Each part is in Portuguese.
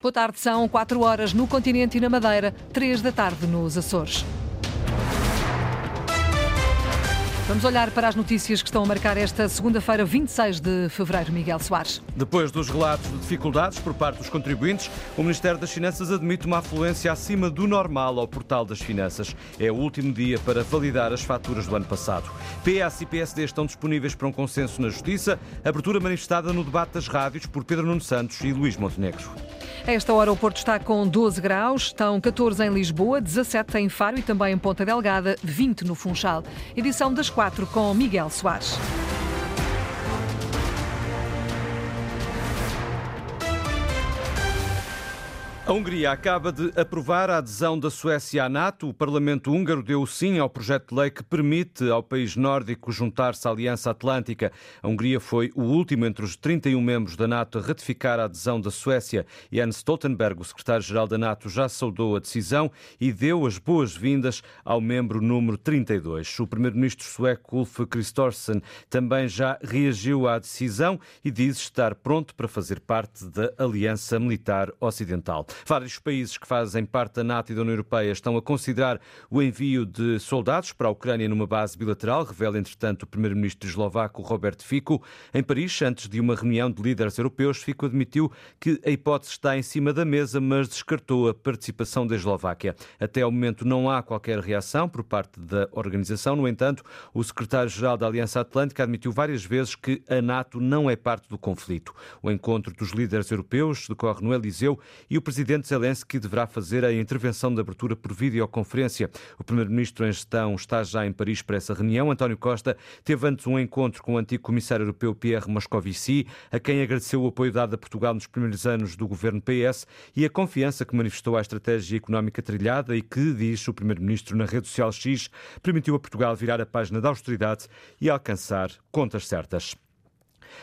Boa tarde, são 4 horas no continente e na Madeira, 3 da tarde nos Açores. Vamos olhar para as notícias que estão a marcar esta segunda-feira, 26 de fevereiro, Miguel Soares. Depois dos relatos de dificuldades por parte dos contribuintes, o Ministério das Finanças admite uma afluência acima do normal ao portal das finanças. É o último dia para validar as faturas do ano passado. PS e PSD estão disponíveis para um consenso na Justiça, abertura manifestada no debate das rádios por Pedro Nuno Santos e Luís Montenegro. A esta hora o Porto está com 12 graus, estão 14 em Lisboa, 17 em Faro e também em Ponta Delgada, 20 no Funchal. Edição das 4 com Miguel Soares. A Hungria acaba de aprovar a adesão da Suécia à NATO. O Parlamento húngaro deu sim ao projeto de lei que permite ao país nórdico juntar-se à Aliança Atlântica. A Hungria foi o último entre os 31 membros da NATO a ratificar a adesão da Suécia. Jens Stoltenberg, o secretário-geral da NATO, já saudou a decisão e deu as boas-vindas ao membro número 32. O primeiro-ministro sueco Ulf Kristersson também já reagiu à decisão e diz estar pronto para fazer parte da Aliança Militar Ocidental. Vários países que fazem parte da NATO e da União Europeia estão a considerar o envio de soldados para a Ucrânia numa base bilateral, revela, entretanto, o primeiro-ministro eslovaco Robert Fico. Em Paris, antes de uma reunião de líderes europeus, Fico admitiu que a hipótese está em cima da mesa, mas descartou a participação da Eslováquia. Até ao momento não há qualquer reação por parte da organização. No entanto, o secretário-geral da Aliança Atlântica admitiu várias vezes que a NATO não é parte do conflito. O encontro dos líderes europeus decorre no Eliseu e o presidente presidente Zelensky deverá fazer a intervenção de abertura por videoconferência. O primeiro-ministro em gestão está já em Paris para essa reunião. António Costa teve antes um encontro com o antigo comissário europeu Pierre Moscovici, a quem agradeceu o apoio dado a Portugal nos primeiros anos do governo PS e a confiança que manifestou à estratégia económica trilhada e que, diz o primeiro-ministro na rede social X, permitiu a Portugal virar a página da austeridade e alcançar contas certas.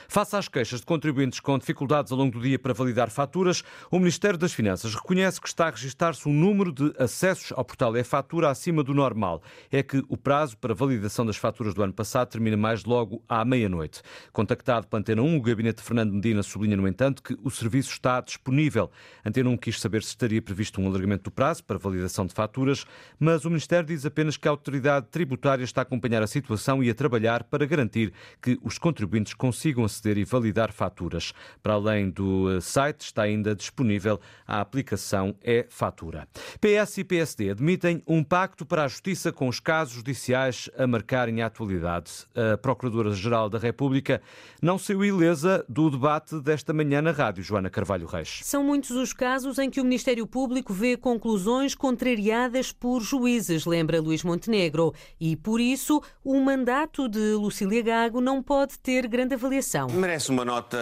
Face às queixas de contribuintes com dificuldades ao longo do dia para validar faturas, o Ministério das Finanças reconhece que está a registrar-se um número de acessos ao portal e-fatura acima do normal. É que o prazo para validação das faturas do ano passado termina mais logo à meia-noite. Contactado pela Antena 1, o gabinete de Fernando Medina sublinha, no entanto, que o serviço está disponível. Antena 1 quis saber se estaria previsto um alargamento do prazo para validação de faturas, mas o Ministério diz apenas que a autoridade tributária está a acompanhar a situação e a trabalhar para garantir que os contribuintes consigam aceder e validar faturas. Para além do eh, site, está ainda disponível a aplicação e-fatura. PS e PSD admitem um pacto para a justiça com os casos judiciais a marcarem a atualidade. A Procuradora-Geral da República não saiu ilesa do debate desta manhã na rádio, Joana Carvalho Reis. São muitos os casos em que o Ministério Público vê conclusões contrariadas por juízes, lembra Luís Montenegro, e por isso o mandato de Lucília Gago não pode ter grande avaliação Merece uma nota,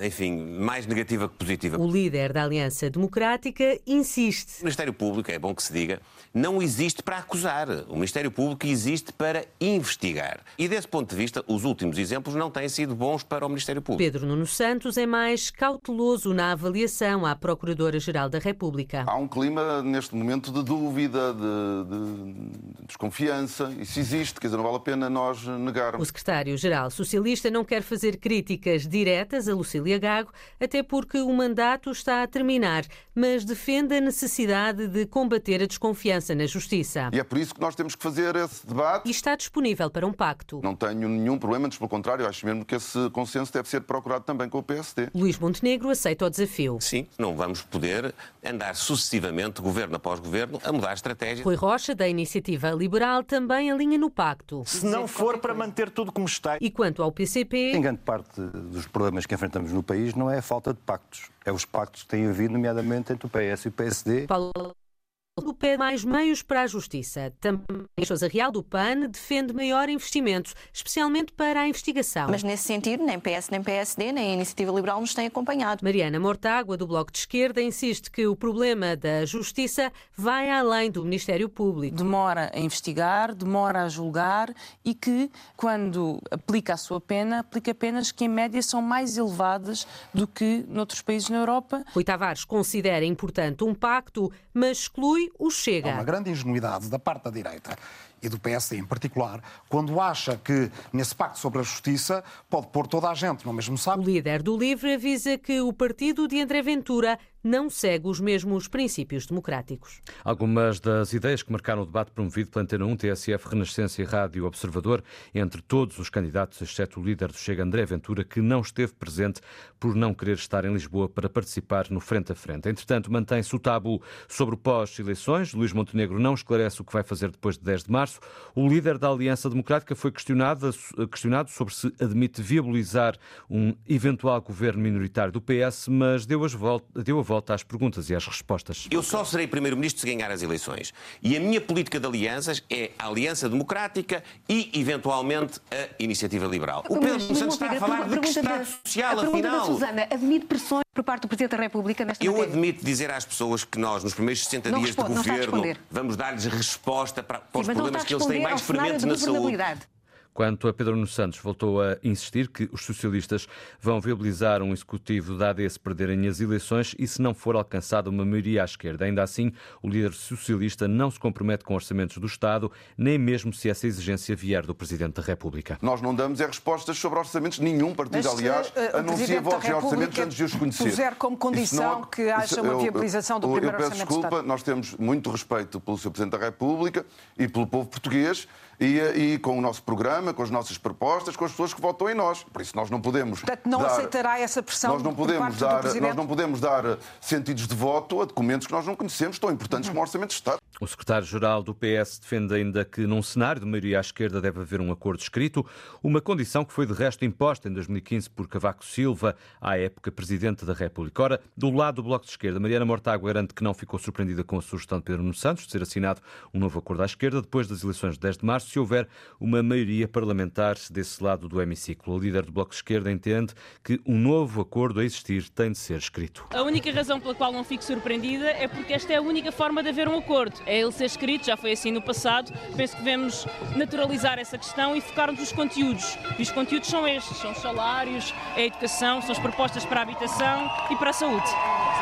enfim, mais negativa que positiva. O líder da Aliança Democrática insiste. O Ministério Público, é bom que se diga, não existe para acusar. O Ministério Público existe para investigar. E desse ponto de vista, os últimos exemplos não têm sido bons para o Ministério Público. Pedro Nuno Santos é mais cauteloso na avaliação à Procuradora-Geral da República. Há um clima, neste momento, de dúvida, de, de desconfiança. Isso existe, quer dizer, não vale a pena nós negarmos. O secretário-geral socialista não quer fazer críticas diretas a Lucília Gago, até porque o mandato está a terminar, mas defende a necessidade de combater a desconfiança na Justiça. E é por isso que nós temos que fazer esse debate. E está disponível para um pacto. Não tenho nenhum problema, antes pelo contrário, acho mesmo que esse consenso deve ser procurado também com o PSD. Luís Montenegro aceita o desafio. Sim, não vamos poder andar sucessivamente, governo após governo, a mudar a estratégia. Rui Rocha, da Iniciativa Liberal, também alinha no pacto. Se não for para manter tudo como está. E quanto ao PCP... Em grande parte dos problemas que enfrentamos no país não é a falta de pactos, é os pactos que têm havido, nomeadamente entre o PS e o PSD. Paulo do pé mais meios para a justiça. Também Sousa Real do PAN defende maior investimento, especialmente para a investigação. Mas nesse sentido, nem PS, nem PSD, nem a Iniciativa Liberal nos têm acompanhado. Mariana Mortágua, do Bloco de Esquerda, insiste que o problema da justiça vai além do Ministério Público. Demora a investigar, demora a julgar e que, quando aplica a sua pena, aplica penas que, em média, são mais elevadas do que noutros países na Europa. Rui Tavares considera importante um pacto, mas exclui o Chega. Há uma grande ingenuidade da parte da direita e do PSD em particular, quando acha que nesse pacto sobre a justiça pode pôr toda a gente no mesmo saco. O líder do LIVRE avisa que o partido de André Ventura não segue os mesmos princípios democráticos. Algumas das ideias que marcaram o debate promovido pela Antena 1, TSF, Renascença e Rádio Observador, entre todos os candidatos, exceto o líder do Chega, André Ventura, que não esteve presente por não querer estar em Lisboa para participar no frente a frente. Entretanto, mantém-se o tabu sobre o pós-eleições. Luís Montenegro não esclarece o que vai fazer depois de 10 de março. O líder da Aliança Democrática foi questionado, questionado sobre se admite viabilizar um eventual governo minoritário do PS, mas deu, as volta, deu a volta às perguntas e às respostas. Eu só serei primeiro-ministro se ganhar as eleições. E a minha política de alianças é a Aliança Democrática e, eventualmente, a Iniciativa Liberal. O Pedro Santos está a falar de que Estado social, afinal. Susana, admite pressões por parte do Presidente da República nesta Eu matéria? admito dizer às pessoas que nós, nos primeiros 60 não dias responde, de governo, vamos dar-lhes resposta para, para Sim, os problemas que eles têm mais fermentes na saúde. Quanto a Pedro Nuno Santos, voltou a insistir que os socialistas vão viabilizar um executivo da AD se perderem as eleições e se não for alcançada uma maioria à esquerda. Ainda assim, o líder socialista não se compromete com orçamentos do Estado, nem mesmo se essa exigência vier do Presidente da República. Nós não damos é respostas sobre orçamentos. Nenhum partido, Mas, aliás, uh, anuncia votos em orçamentos antes de os conhecer. Puser como condição não, que haja isso, uma viabilização do eu, primeiro eu peço orçamento desculpa, nós temos muito respeito pelo Sr. Presidente da República e pelo povo português e, e, com o nosso programa, com as nossas propostas, com as pessoas que votam em nós. Por isso nós não podemos. Portanto, não dar, aceitará essa pressão nós não podemos dar, Nós não podemos dar sentidos de voto a documentos que nós não conhecemos, tão importantes uhum. como o Orçamento de Estado. O secretário-geral do PS defende ainda que, num cenário de maioria à esquerda, deve haver um acordo escrito, uma condição que foi de resto imposta em 2015 por Cavaco Silva, à época presidente da República. Ora, do lado do Bloco de Esquerda, Mariana Mortágua garante que não ficou surpreendida com a sugestão de Pedro Nuno Santos de ser assinado um novo acordo à esquerda depois das eleições de 10 de março, se houver uma maioria parlamentar desse lado do hemiciclo. O líder do Bloco de Esquerda entende que um novo acordo a existir tem de ser escrito. A única razão pela qual não fico surpreendida é porque esta é a única forma de haver um acordo é ele ser escrito, já foi assim no passado. Penso que devemos naturalizar essa questão e focar-nos nos conteúdos. E os conteúdos são estes: são os salários, é a educação, são as propostas para a habitação e para a saúde.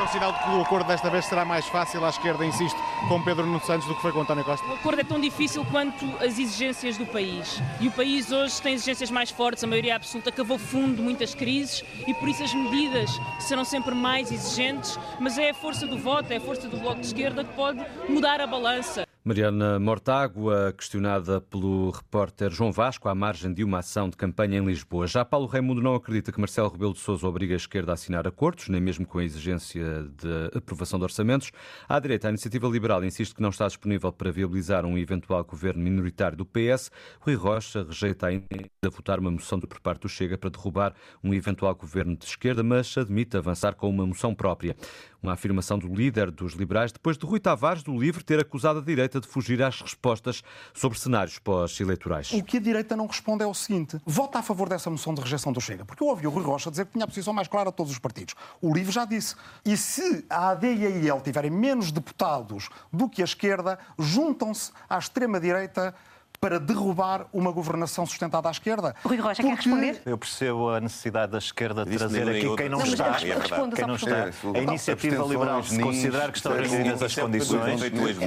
É um sinal de que o acordo desta vez será mais fácil à esquerda, insisto, com Pedro Nuno Santos do que foi com António Costa. O acordo é tão difícil quanto as exigências do país. E o país hoje tem exigências mais fortes, a maioria absoluta cavou fundo muitas crises e por isso as medidas serão sempre mais exigentes, mas é a força do voto, é a força do Bloco de Esquerda que pode mudar a balança. Mariana Mortágua, questionada pelo repórter João Vasco à margem de uma ação de campanha em Lisboa. Já Paulo Raimundo não acredita que Marcelo Rebelo de Sousa obriga a esquerda a assinar acordos, nem mesmo com a exigência de aprovação de orçamentos. À direita, a Iniciativa Liberal insiste que não está disponível para viabilizar um eventual governo minoritário do PS. Rui Rocha rejeita ainda votar uma moção por parte do Chega para derrubar um eventual governo de esquerda, mas admite avançar com uma moção própria. Uma afirmação do líder dos liberais depois de Rui Tavares do Livre ter acusado a direita de fugir às respostas sobre cenários pós-eleitorais. O que a direita não responde é o seguinte: vota a favor dessa moção de rejeição do Chega. Porque eu ouvi o Rui Rocha dizer que tinha a posição mais clara de todos os partidos. O Livre já disse. E se a AD e a IEL tiverem menos deputados do que a esquerda, juntam-se à extrema-direita para derrubar uma governação sustentada à esquerda. Rui Rocha, Porque... quer responder? Eu percebo a necessidade da esquerda de trazer aqui quem não, não está. Responda, quem não está. A iniciativa liberal, se considerar que estão reunidas as condições,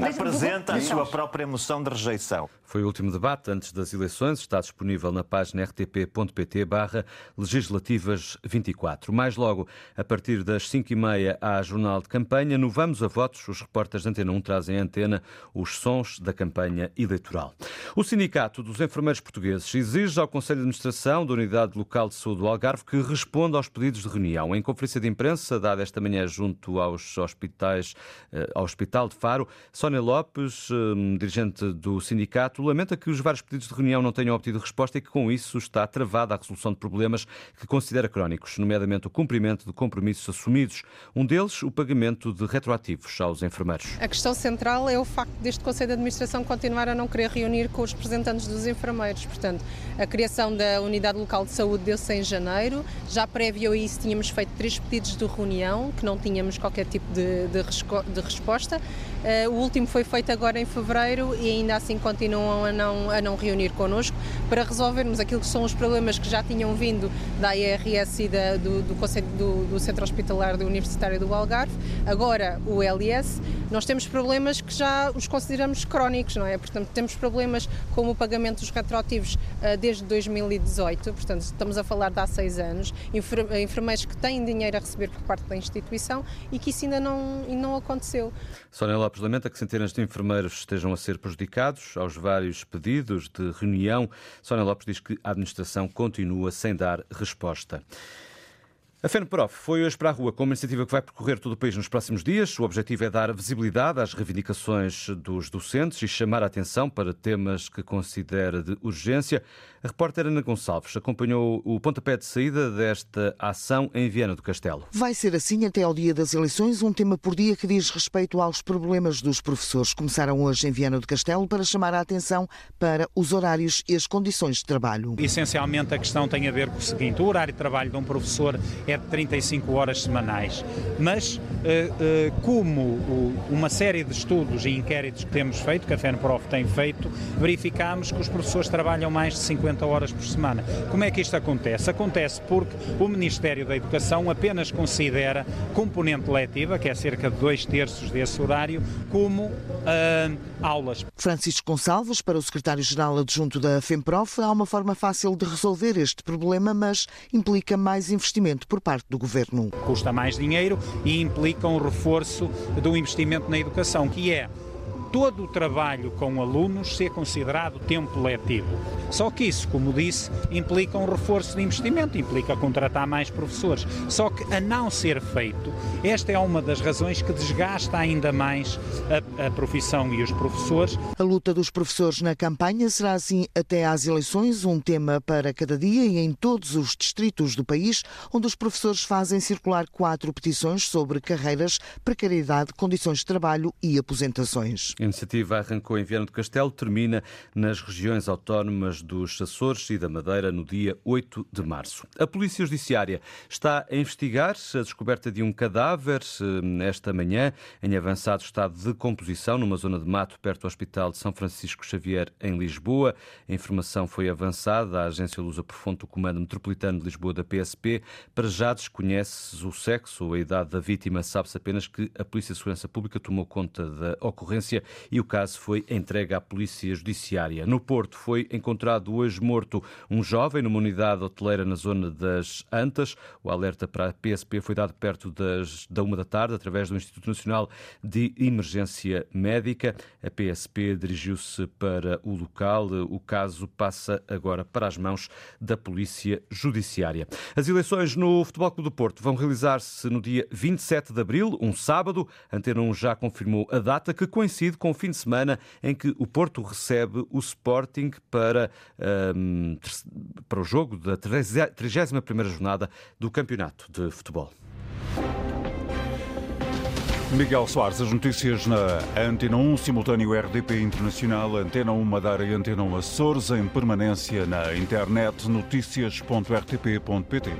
apresenta a sua própria moção de rejeição. Foi o último debate antes das eleições. Está disponível na página rtp.pt barra legislativas 24. Mais logo, a partir das 5h30 há jornal de campanha. No Vamos a Votos, os repórteres da Antena 1 trazem à antena os sons da campanha eleitoral. O Sindicato dos Enfermeiros Portugueses exige ao Conselho de Administração da Unidade Local de Saúde do Algarve que responda aos pedidos de reunião. Em conferência de imprensa dada esta manhã junto aos hospitais, eh, ao Hospital de Faro, Sónia Lopes, eh, dirigente do sindicato, lamenta que os vários pedidos de reunião não tenham obtido resposta e que com isso está travada a resolução de problemas que considera crónicos, nomeadamente o cumprimento de compromissos assumidos. Um deles, o pagamento de retroativos aos enfermeiros. A questão central é o facto deste Conselho de Administração continuar a não querer reunir com os representantes dos enfermeiros. Portanto, a criação da Unidade Local de Saúde deu-se em janeiro. Já prévio a isso tínhamos feito três pedidos de reunião, que não tínhamos qualquer tipo de, de, de resposta. Uh, o último foi feito agora em fevereiro e ainda assim continuam a não, a não reunir connosco para resolvermos aquilo que são os problemas que já tinham vindo da IRS e da, do, do, Conselho, do, do Centro Hospitalar do Universitário do Algarve, agora o LS. Nós temos problemas que já os consideramos crónicos, não é? Portanto, temos problemas como o pagamento dos retroativos uh, desde 2018, portanto, estamos a falar de há seis anos, enfermeiros que têm dinheiro a receber por parte da instituição e que isso ainda não, não aconteceu. Sónia Lopes lamenta que centenas de enfermeiros estejam a ser prejudicados aos vários pedidos de reunião. Sónia Lopes diz que a administração continua sem dar resposta. A FENPROF foi hoje para a rua com uma iniciativa que vai percorrer todo o país nos próximos dias. O objetivo é dar visibilidade às reivindicações dos docentes e chamar a atenção para temas que considera de urgência. A repórter Ana Gonçalves acompanhou o pontapé de saída desta ação em Viana do Castelo. Vai ser assim até ao dia das eleições, um tema por dia que diz respeito aos problemas dos professores. Começaram hoje em Viana do Castelo para chamar a atenção para os horários e as condições de trabalho. Essencialmente a questão tem a ver com o seguinte: o horário de trabalho de um professor é de 35 horas semanais, mas eh, eh, como uma série de estudos e inquéritos que temos feito, que a FENPROF tem feito, verificamos que os professores trabalham mais de 50 50 horas por semana. Como é que isto acontece? Acontece porque o Ministério da Educação apenas considera componente letiva, que é cerca de dois terços desse horário, como uh, aulas. Francisco Gonçalves, para o secretário-geral adjunto da FEMPROF, há uma forma fácil de resolver este problema, mas implica mais investimento por parte do governo. Custa mais dinheiro e implica um reforço do investimento na educação, que é todo o trabalho com alunos ser considerado tempo letivo. Só que isso, como disse, implica um reforço de investimento, implica contratar mais professores. Só que, a não ser feito, esta é uma das razões que desgasta ainda mais a, a profissão e os professores. A luta dos professores na campanha será assim até às eleições, um tema para cada dia e em todos os distritos do país, onde os professores fazem circular quatro petições sobre carreiras, precariedade, condições de trabalho e aposentações. A iniciativa arrancou em Viana do Castelo, termina nas regiões autónomas dos Açores e da Madeira no dia 8 de março. A Polícia Judiciária está a investigar a descoberta de um cadáver eh, esta manhã em avançado estado de composição numa zona de mato perto do Hospital de São Francisco Xavier em Lisboa. A informação foi avançada à agência Luz Profundo do Comando Metropolitano de Lisboa da PSP. Para já desconhece o sexo ou a idade da vítima, sabe-se apenas que a Polícia de Segurança Pública tomou conta da ocorrência e o caso foi entregue à Polícia Judiciária. No Porto foi encontrado hoje morto um jovem numa unidade hoteleira na zona das Antas. O alerta para a PSP foi dado perto das, da uma da tarde através do Instituto Nacional de Emergência Médica. A PSP dirigiu-se para o local. O caso passa agora para as mãos da Polícia Judiciária. As eleições no Futebol Clube do Porto vão realizar-se no dia 27 de abril, um sábado. A Antena 1 já confirmou a data que coincide com o fim de semana em que o Porto recebe o Sporting para, um, para o jogo da 31ª jornada do Campeonato de Futebol. Miguel Soares, as notícias na Antena 1, simultâneo RDP Internacional, Antena 1 Madeira e Antena 1 Açores, em permanência na internet, notícias.rtp.pt.